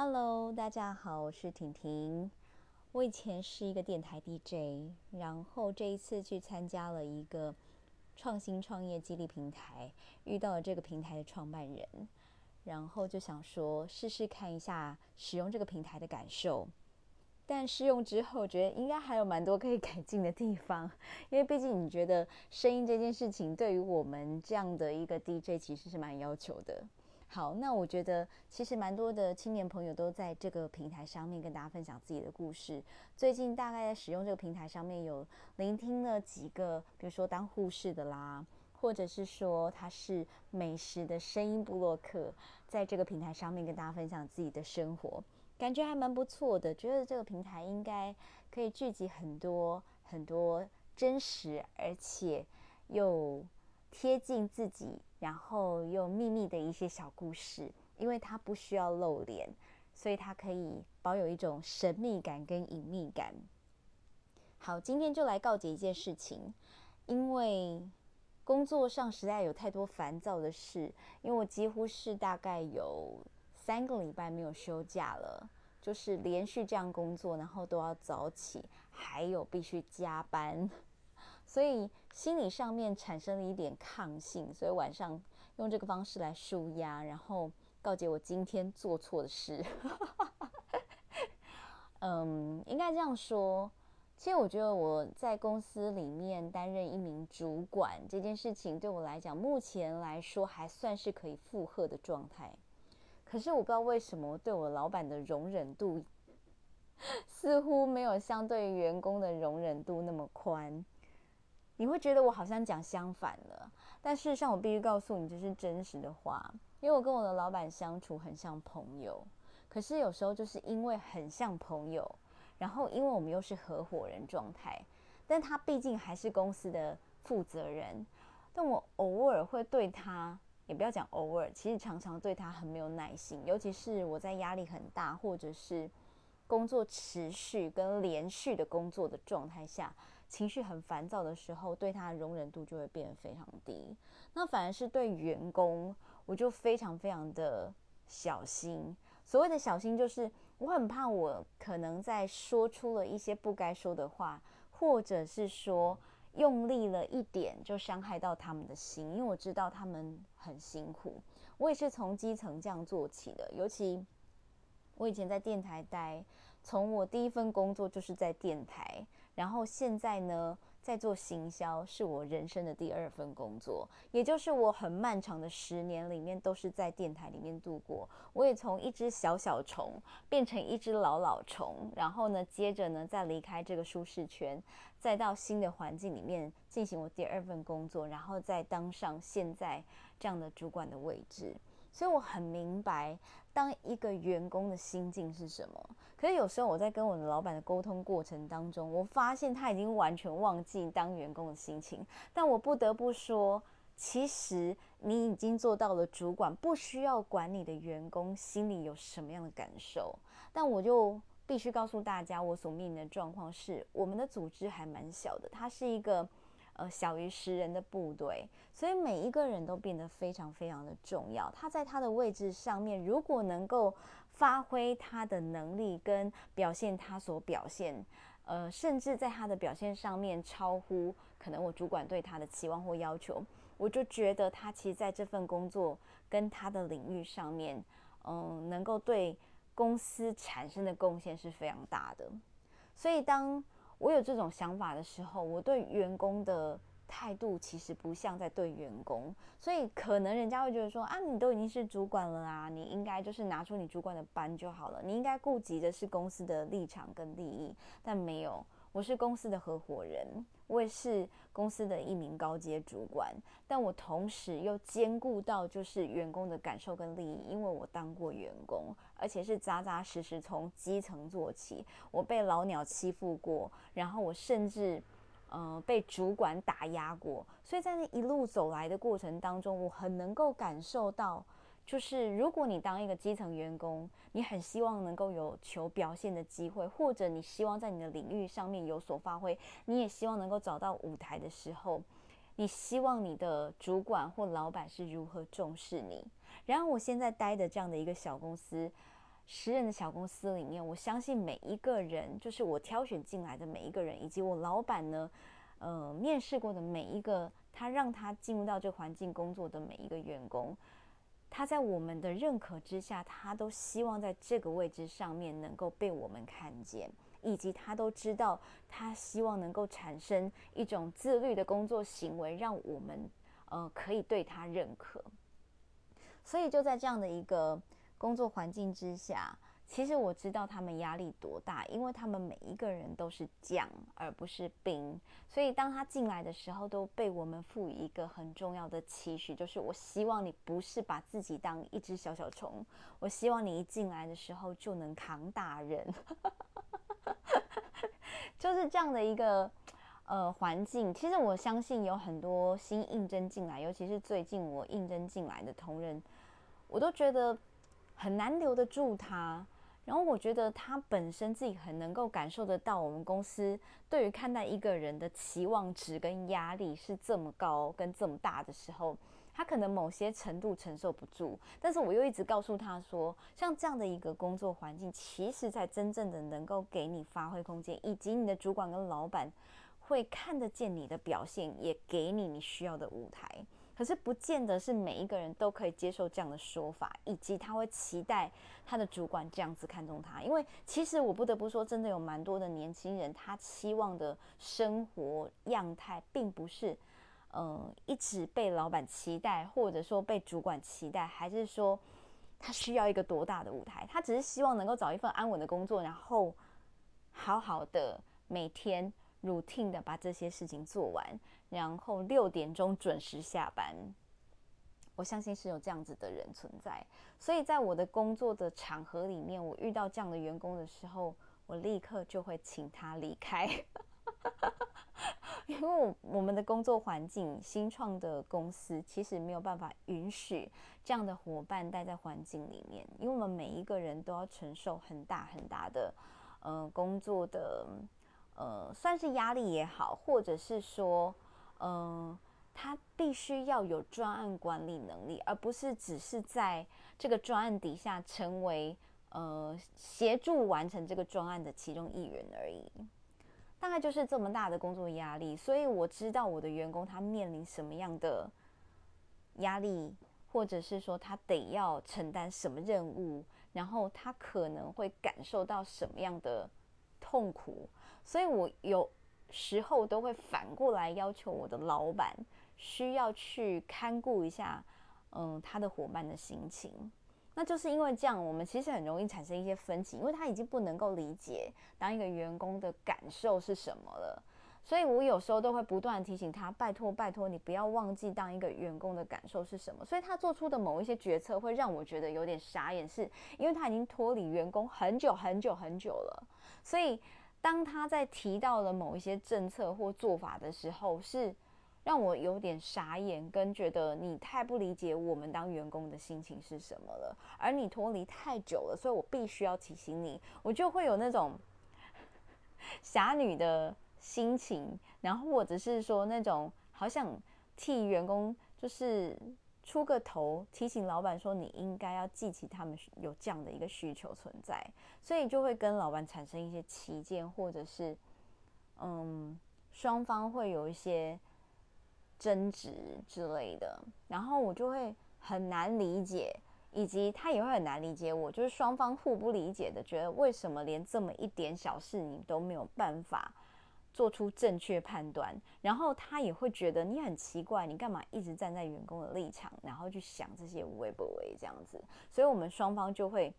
Hello，大家好，我是婷婷。我以前是一个电台 DJ，然后这一次去参加了一个创新创业激励平台，遇到了这个平台的创办人，然后就想说试试看一下使用这个平台的感受。但试用之后，觉得应该还有蛮多可以改进的地方，因为毕竟你觉得声音这件事情对于我们这样的一个 DJ 其实是蛮要求的。好，那我觉得其实蛮多的青年朋友都在这个平台上面跟大家分享自己的故事。最近大概在使用这个平台上面有聆听了几个，比如说当护士的啦，或者是说他是美食的声音部落客，在这个平台上面跟大家分享自己的生活。感觉还蛮不错的，觉得这个平台应该可以聚集很多很多真实而且又贴近自己，然后又秘密的一些小故事，因为它不需要露脸，所以它可以保有一种神秘感跟隐秘感。好，今天就来告解一件事情，因为工作上实在有太多烦躁的事，因为我几乎是大概有。三个礼拜没有休假了，就是连续这样工作，然后都要早起，还有必须加班，所以心理上面产生了一点抗性，所以晚上用这个方式来舒压，然后告诫我今天做错的事。嗯，应该这样说，其实我觉得我在公司里面担任一名主管这件事情，对我来讲，目前来说还算是可以负荷的状态。可是我不知道为什么对我老板的容忍度 似乎没有相对员工的容忍度那么宽。你会觉得我好像讲相反了，但事实上我必须告诉你这是真实的话，因为我跟我的老板相处很像朋友。可是有时候就是因为很像朋友，然后因为我们又是合伙人状态，但他毕竟还是公司的负责人，但我偶尔会对他。也不要讲偶尔，其实常常对他很没有耐心，尤其是我在压力很大，或者是工作持续跟连续的工作的状态下，情绪很烦躁的时候，对他的容忍度就会变得非常低。那反而是对员工，我就非常非常的小心。所谓的小心，就是我很怕我可能在说出了一些不该说的话，或者是说。用力了一点就伤害到他们的心，因为我知道他们很辛苦。我也是从基层这样做起的，尤其我以前在电台待，从我第一份工作就是在电台，然后现在呢。在做行销是我人生的第二份工作，也就是我很漫长的十年里面都是在电台里面度过。我也从一只小小虫变成一只老老虫，然后呢，接着呢再离开这个舒适圈，再到新的环境里面进行我第二份工作，然后再当上现在这样的主管的位置。所以我很明白，当一个员工的心境是什么。可是有时候我在跟我的老板的沟通过程当中，我发现他已经完全忘记当员工的心情。但我不得不说，其实你已经做到了主管，不需要管你的员工心里有什么样的感受。但我就必须告诉大家，我所面临的状况是，我们的组织还蛮小的，它是一个。呃，小于十人的部队，所以每一个人都变得非常非常的重要。他在他的位置上面，如果能够发挥他的能力跟表现他所表现，呃，甚至在他的表现上面超乎可能我主管对他的期望或要求，我就觉得他其实在这份工作跟他的领域上面，嗯，能够对公司产生的贡献是非常大的。所以当我有这种想法的时候，我对员工的态度其实不像在对员工，所以可能人家会觉得说啊，你都已经是主管了啊，你应该就是拿出你主管的班就好了，你应该顾及的是公司的立场跟利益，但没有。我是公司的合伙人，我也是公司的一名高阶主管，但我同时又兼顾到就是员工的感受跟利益，因为我当过员工，而且是扎扎实实从基层做起。我被老鸟欺负过，然后我甚至，呃，被主管打压过，所以在那一路走来的过程当中，我很能够感受到。就是如果你当一个基层员工，你很希望能够有求表现的机会，或者你希望在你的领域上面有所发挥，你也希望能够找到舞台的时候，你希望你的主管或老板是如何重视你。然后我现在待的这样的一个小公司，十人的小公司里面，我相信每一个人，就是我挑选进来的每一个人，以及我老板呢，呃，面试过的每一个，他让他进入到这环境工作的每一个员工，他在我们的认可之下，他都希望在这个位置上面能够被我们看见，以及他都知道，他希望能够产生一种自律的工作行为，让我们呃可以对他认可。所以就在这样的一个。工作环境之下，其实我知道他们压力多大，因为他们每一个人都是将而不是兵，所以当他进来的时候，都被我们赋予一个很重要的期许，就是我希望你不是把自己当一只小小虫，我希望你一进来的时候就能扛大人，就是这样的一个呃环境。其实我相信有很多新应征进来，尤其是最近我应征进来的同仁，我都觉得。很难留得住他，然后我觉得他本身自己很能够感受得到，我们公司对于看待一个人的期望值跟压力是这么高跟这么大的时候，他可能某些程度承受不住。但是我又一直告诉他说，像这样的一个工作环境，其实才真正的能够给你发挥空间，以及你的主管跟老板会看得见你的表现，也给你你需要的舞台。可是不见得是每一个人都可以接受这样的说法，以及他会期待他的主管这样子看重他。因为其实我不得不说，真的有蛮多的年轻人，他期望的生活样态，并不是，嗯，一直被老板期待，或者说被主管期待，还是说他需要一个多大的舞台？他只是希望能够找一份安稳的工作，然后好好的每天 routine 的把这些事情做完。然后六点钟准时下班，我相信是有这样子的人存在。所以在我的工作的场合里面，我遇到这样的员工的时候，我立刻就会请他离开，因为我我们的工作环境，新创的公司其实没有办法允许这样的伙伴待在环境里面，因为我们每一个人都要承受很大很大的呃工作的呃算是压力也好，或者是说。嗯，他必须要有专案管理能力，而不是只是在这个专案底下成为呃协助完成这个专案的其中一员而已。大概就是这么大的工作压力，所以我知道我的员工他面临什么样的压力，或者是说他得要承担什么任务，然后他可能会感受到什么样的痛苦，所以我有。时候都会反过来要求我的老板需要去看顾一下，嗯，他的伙伴的心情。那就是因为这样，我们其实很容易产生一些分歧，因为他已经不能够理解当一个员工的感受是什么了。所以我有时候都会不断提醒他，拜托拜托你不要忘记当一个员工的感受是什么。所以他做出的某一些决策会让我觉得有点傻眼，是因为他已经脱离员工很久很久很久了，所以。当他在提到了某一些政策或做法的时候，是让我有点傻眼，跟觉得你太不理解我们当员工的心情是什么了。而你脱离太久了，所以我必须要提醒你，我就会有那种 侠女的心情，然后或者是说那种好想替员工就是。出个头提醒老板说，你应该要记起他们有这样的一个需求存在，所以就会跟老板产生一些歧见，或者是嗯双方会有一些争执之类的，然后我就会很难理解，以及他也会很难理解我，就是双方互不理解的，觉得为什么连这么一点小事你都没有办法。做出正确判断，然后他也会觉得你很奇怪，你干嘛一直站在员工的立场，然后去想这些无为不为这样子，所以我们双方就会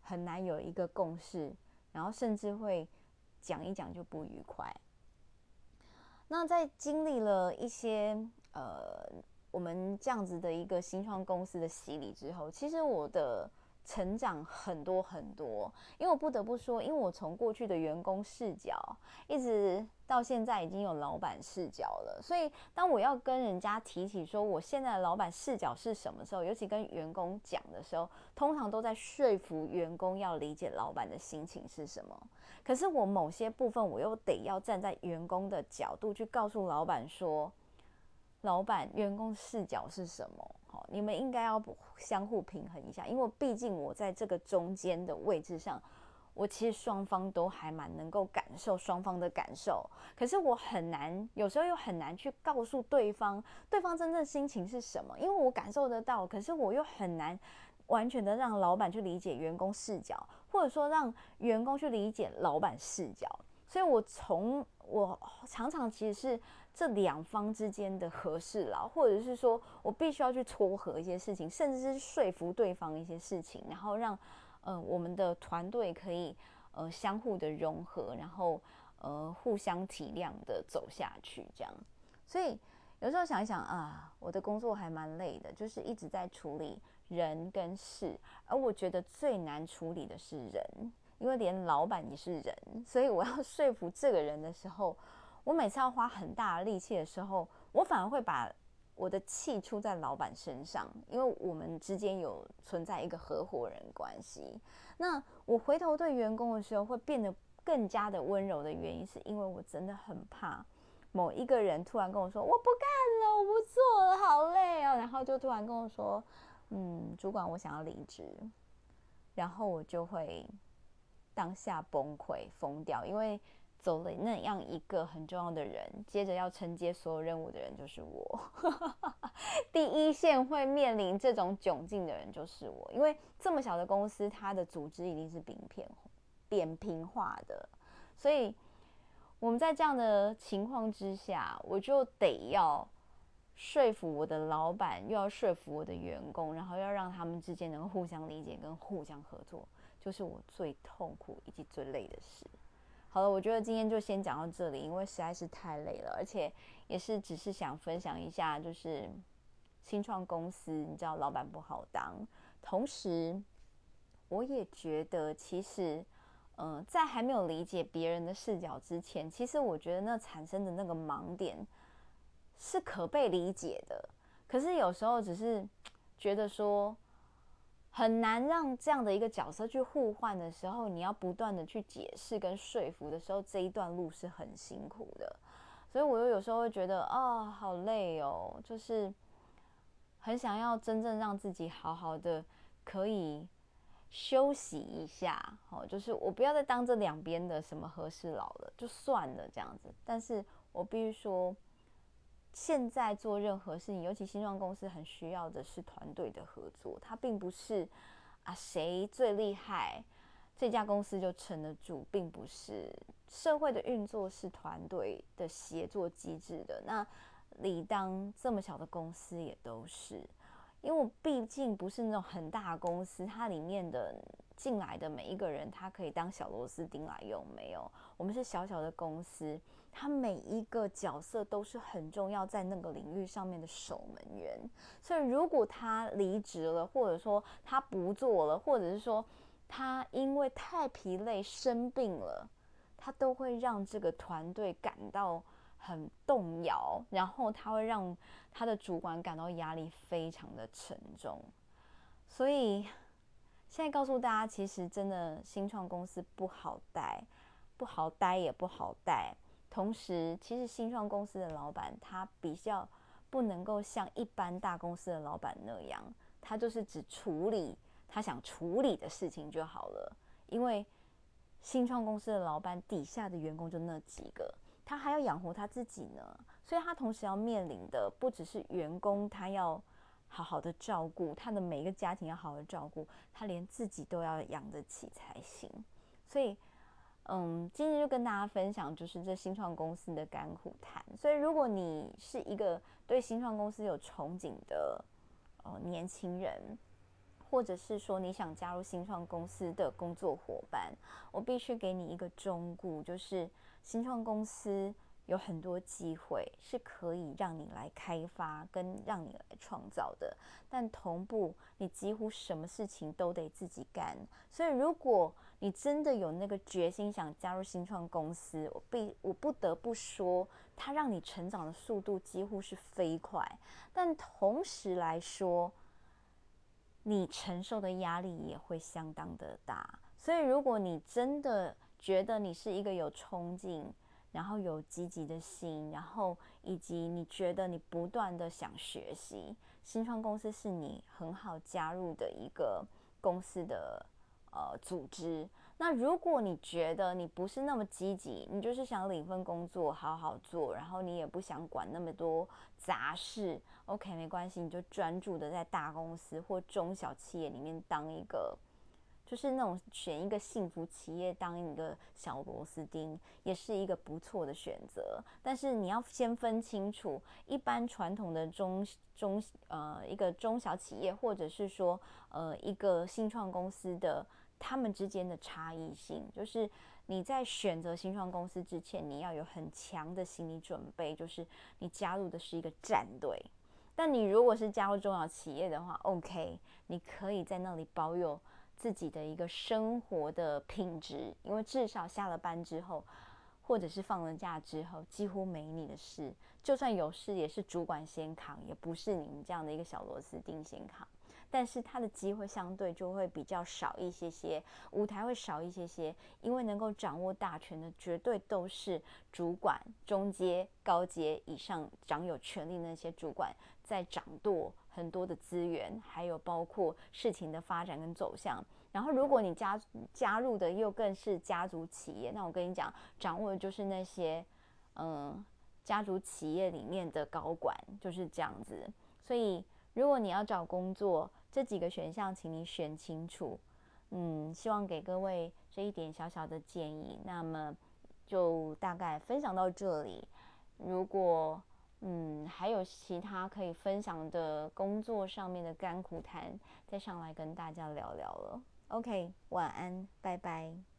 很难有一个共识，然后甚至会讲一讲就不愉快。那在经历了一些呃我们这样子的一个新创公司的洗礼之后，其实我的。成长很多很多，因为我不得不说，因为我从过去的员工视角，一直到现在已经有老板视角了，所以当我要跟人家提起说我现在的老板视角是什么时候，尤其跟员工讲的时候，通常都在说服员工要理解老板的心情是什么。可是我某些部分，我又得要站在员工的角度去告诉老板说。老板、员工视角是什么？好，你们应该要相互平衡一下，因为毕竟我在这个中间的位置上，我其实双方都还蛮能够感受双方的感受，可是我很难，有时候又很难去告诉对方，对方真正心情是什么，因为我感受得到，可是我又很难完全的让老板去理解员工视角，或者说让员工去理解老板视角，所以我从我常常其实是。这两方之间的合适了，或者是说我必须要去撮合一些事情，甚至是说服对方一些事情，然后让呃我们的团队可以呃相互的融合，然后呃互相体谅的走下去，这样。所以有时候想一想啊，我的工作还蛮累的，就是一直在处理人跟事，而我觉得最难处理的是人，因为连老板也是人，所以我要说服这个人的时候。我每次要花很大的力气的时候，我反而会把我的气出在老板身上，因为我们之间有存在一个合伙人关系。那我回头对员工的时候，会变得更加的温柔的原因，是因为我真的很怕某一个人突然跟我说：“我不干了，我不做了，好累哦。”然后就突然跟我说：“嗯，主管，我想要离职。”然后我就会当下崩溃疯掉，因为。走了那样一个很重要的人，接着要承接所有任务的人就是我。第一线会面临这种窘境的人就是我，因为这么小的公司，它的组织一定是扁平扁平化的，所以我们在这样的情况之下，我就得要说服我的老板，又要说服我的员工，然后要让他们之间能够互相理解跟互相合作，就是我最痛苦以及最累的事。好了，我觉得今天就先讲到这里，因为实在是太累了，而且也是只是想分享一下，就是新创公司，你知道老板不好当，同时我也觉得其实，嗯，在还没有理解别人的视角之前，其实我觉得那产生的那个盲点是可被理解的，可是有时候只是觉得说。很难让这样的一个角色去互换的时候，你要不断的去解释跟说服的时候，这一段路是很辛苦的。所以我又有时候会觉得啊，好累哦，就是很想要真正让自己好好的可以休息一下，哦，就是我不要再当这两边的什么和事佬了，就算了这样子。但是我必须说。现在做任何事情，尤其新创公司，很需要的是团队的合作。它并不是啊谁最厉害，这家公司就撑得住，并不是。社会的运作是团队的协作机制的。那理当这么小的公司也都是，因为我毕竟不是那种很大公司，它里面的进来的每一个人，他可以当小螺丝钉来用，没有。我们是小小的公司。他每一个角色都是很重要，在那个领域上面的守门员。所以，如果他离职了，或者说他不做了，或者是说他因为太疲累生病了，他都会让这个团队感到很动摇，然后他会让他的主管感到压力非常的沉重。所以，现在告诉大家，其实真的新创公司不好带，不好待也不好带。同时，其实新创公司的老板他比较不能够像一般大公司的老板那样，他就是只处理他想处理的事情就好了。因为新创公司的老板底下的员工就那几个，他还要养活他自己呢，所以他同时要面临的不只是员工，他要好好的照顾他的每一个家庭，要好好的照顾他，连自己都要养得起才行。所以。嗯，今天就跟大家分享，就是这新创公司的甘苦谈。所以，如果你是一个对新创公司有憧憬的呃年轻人，或者是说你想加入新创公司的工作伙伴，我必须给你一个忠告，就是新创公司。有很多机会是可以让你来开发跟让你来创造的，但同步你几乎什么事情都得自己干。所以，如果你真的有那个决心想加入新创公司，我必我不得不说，它让你成长的速度几乎是飞快，但同时来说，你承受的压力也会相当的大。所以，如果你真的觉得你是一个有冲劲，然后有积极的心，然后以及你觉得你不断的想学习，新创公司是你很好加入的一个公司的呃组织。那如果你觉得你不是那么积极，你就是想领份工作好好做，然后你也不想管那么多杂事，OK，没关系，你就专注的在大公司或中小企业里面当一个。就是那种选一个幸福企业当一个小螺丝钉，也是一个不错的选择。但是你要先分清楚，一般传统的中中呃一个中小企业，或者是说呃一个新创公司的他们之间的差异性。就是你在选择新创公司之前，你要有很强的心理准备，就是你加入的是一个战队。但你如果是加入中小企业的话，OK，你可以在那里保有。自己的一个生活的品质，因为至少下了班之后，或者是放了假之后，几乎没你的事。就算有事，也是主管先扛，也不是你们这样的一个小螺丝钉先扛。但是他的机会相对就会比较少一些些，舞台会少一些些，因为能够掌握大权的，绝对都是主管、中阶、高阶以上掌有权力那些主管，在掌舵很多的资源，还有包括事情的发展跟走向。然后，如果你加加入的又更是家族企业，那我跟你讲，掌握的就是那些嗯家族企业里面的高管，就是这样子。所以，如果你要找工作，这几个选项，请你选清楚。嗯，希望给各位这一点小小的建议。那么就大概分享到这里。如果嗯还有其他可以分享的工作上面的甘苦谈，再上来跟大家聊聊了。OK，晚安，拜拜。